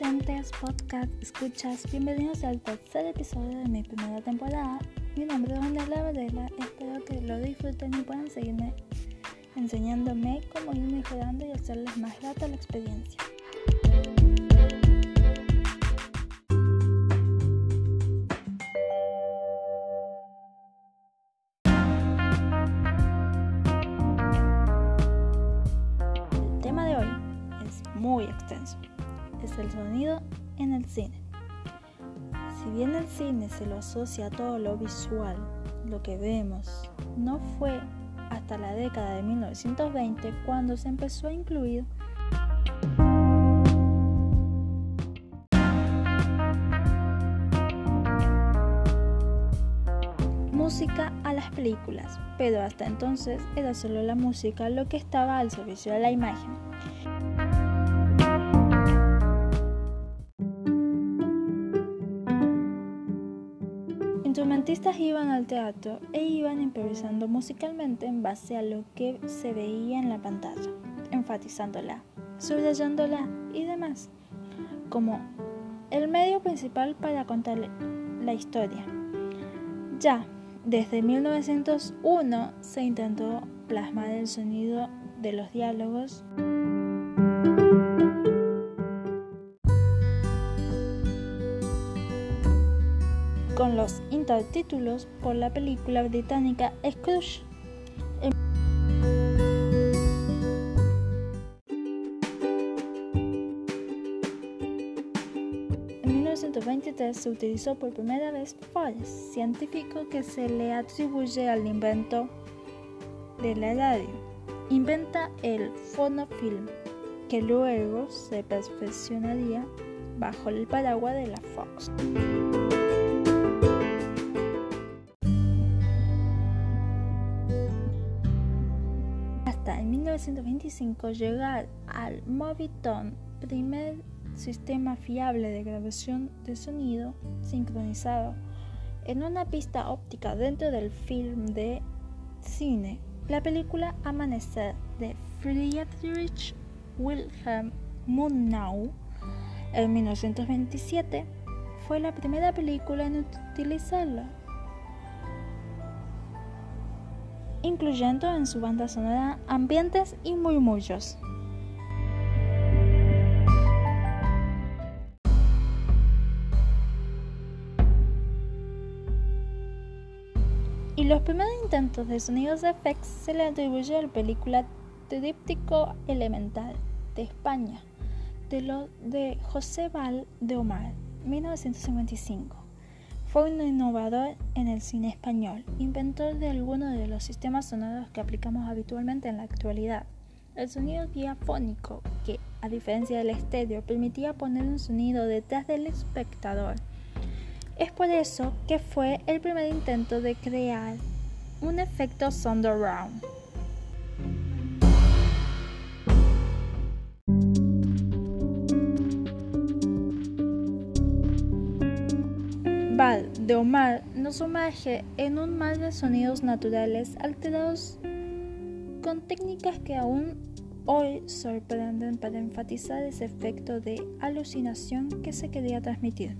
oyentes, podcast, escuchas, bienvenidos al tercer episodio de mi primera temporada. Mi nombre es Daniela Varela, espero que lo disfruten y puedan seguirme enseñándome cómo ir mejorando y hacerles más grata la experiencia. El sonido en el cine. Si bien el cine se lo asocia a todo lo visual, lo que vemos, no fue hasta la década de 1920 cuando se empezó a incluir música a las películas, pero hasta entonces era solo la música lo que estaba al servicio de la imagen. Instrumentistas iban al teatro e iban improvisando musicalmente en base a lo que se veía en la pantalla, enfatizándola, subrayándola y demás, como el medio principal para contar la historia. Ya desde 1901 se intentó plasmar el sonido de los diálogos los intertítulos por la película británica Scrooge. En 1923 se utilizó por primera vez Forrest, científico que se le atribuye al invento de la radio. Inventa el fonofilm, que luego se perfeccionaría bajo el paraguas de la Fox. 1925 llegar al Movietone, primer sistema fiable de grabación de sonido sincronizado en una pista óptica dentro del film de cine. La película Amanecer de Friedrich Wilhelm Murnau en 1927 fue la primera película en utilizarla, incluyendo en su banda sonora ambientes y murmullos. Y los primeros intentos de sonidos de effects se le atribuye a la película Tríptico Elemental de España, de, de José Val de Omar, 1955. Fue un innovador en el cine español, inventor de algunos de los sistemas sonoros que aplicamos habitualmente en la actualidad. El sonido diafónico, que, a diferencia del estéreo, permitía poner un sonido detrás del espectador. Es por eso que fue el primer intento de crear un efecto surround. Val de Omar nos sumerge en un mar de sonidos naturales alterados con técnicas que aún hoy sorprenden para enfatizar ese efecto de alucinación que se quería transmitir.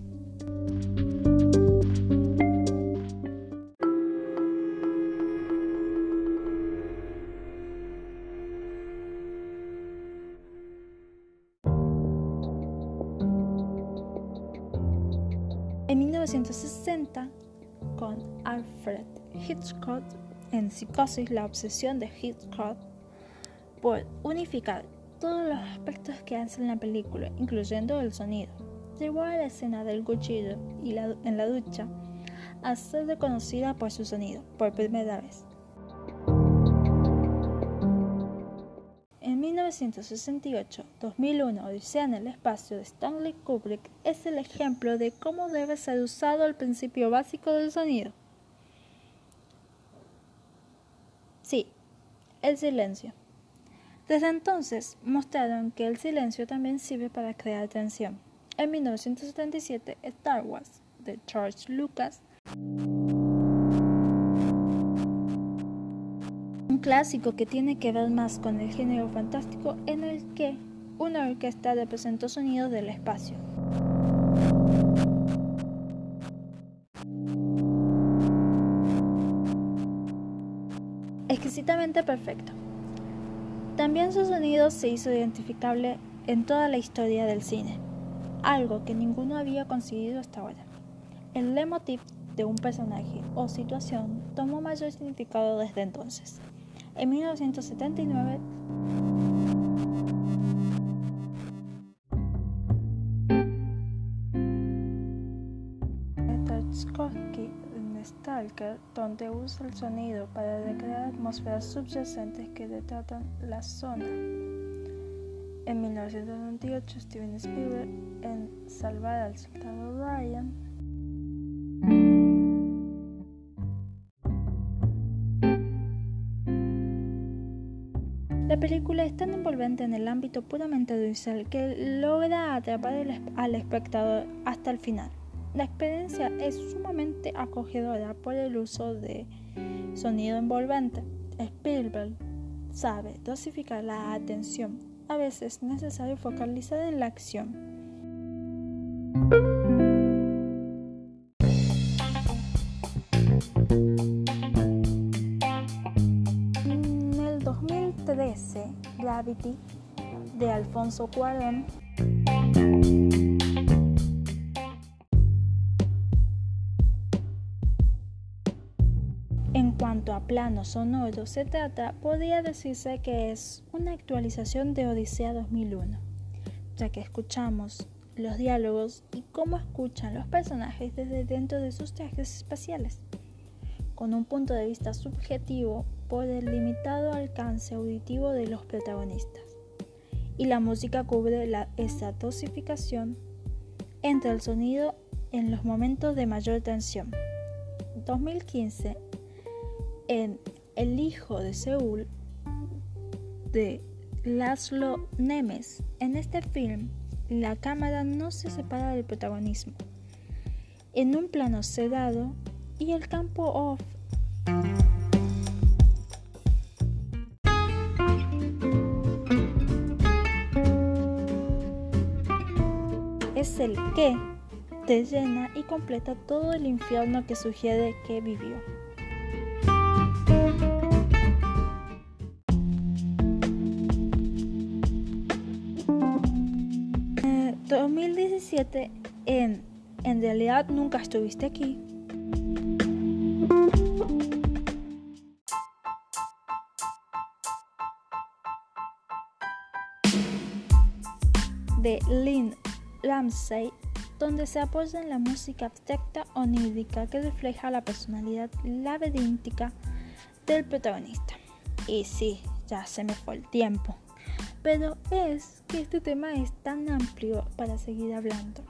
1960, con Alfred Hitchcock en Psicosis, la obsesión de Hitchcock por unificar todos los aspectos que hacen la película, incluyendo el sonido, llevó a la escena del cuchillo y la, en la ducha a ser reconocida por su sonido por primera vez. 1968, 2001, Odisea en el espacio de Stanley Kubrick es el ejemplo de cómo debe ser usado el principio básico del sonido. Sí, el silencio. Desde entonces mostraron que el silencio también sirve para crear tensión. En 1977, Star Wars de George Lucas clásico que tiene que ver más con el género fantástico en el que una orquesta representó sonidos del espacio. Exquisitamente perfecto. También su sonido se hizo identificable en toda la historia del cine, algo que ninguno había conseguido hasta ahora. El leitmotiv de un personaje o situación tomó mayor significado desde entonces. En 1979, Tarkovsky en Stalker, donde usa el sonido para recrear atmósferas subyacentes que retratan la zona. En 1998, Steven Spielberg en Salvar al soldado Ryan La película es tan envolvente en el ámbito puramente audiovisual que logra atrapar al espectador hasta el final. La experiencia es sumamente acogedora por el uso de sonido envolvente. Spielberg sabe dosificar la atención. A veces es necesario focalizar en la acción. De Alfonso Cuarón. En cuanto a plano sonoro se trata, podría decirse que es una actualización de Odisea 2001, ya que escuchamos los diálogos y cómo escuchan los personajes desde dentro de sus trajes espaciales, con un punto de vista subjetivo por el limitado alcance auditivo de los protagonistas. Y la música cubre la estratosificación entre el sonido en los momentos de mayor tensión. 2015, en El hijo de Seúl de Laszlo Nemes, en este film la cámara no se separa del protagonismo. En un plano sedado y el campo off es el que te llena y completa todo el infierno que sugiere que vivió. Eh, 2017 en En realidad nunca estuviste aquí. Lynn Ramsey, donde se apoya en la música abstracta onírica que refleja la personalidad labiríntica del protagonista. Y sí, ya se me fue el tiempo, pero es que este tema es tan amplio para seguir hablando.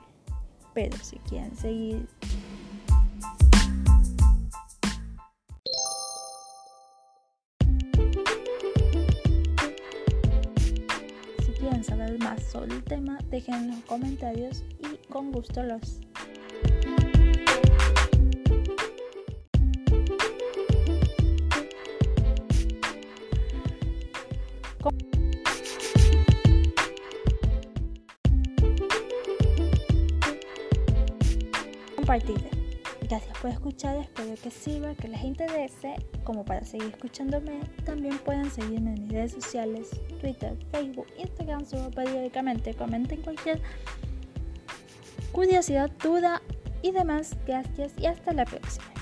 Pero si quieren seguir sobre el tema, dejen en los comentarios y con gusto los compartiré. Gracias por escuchar, espero que sirva, que les interese. Como para seguir escuchándome, también pueden seguirme en mis redes sociales, Twitter, Facebook, Instagram, subo periódicamente, comenten cualquier curiosidad, duda y demás. Gracias y hasta la próxima.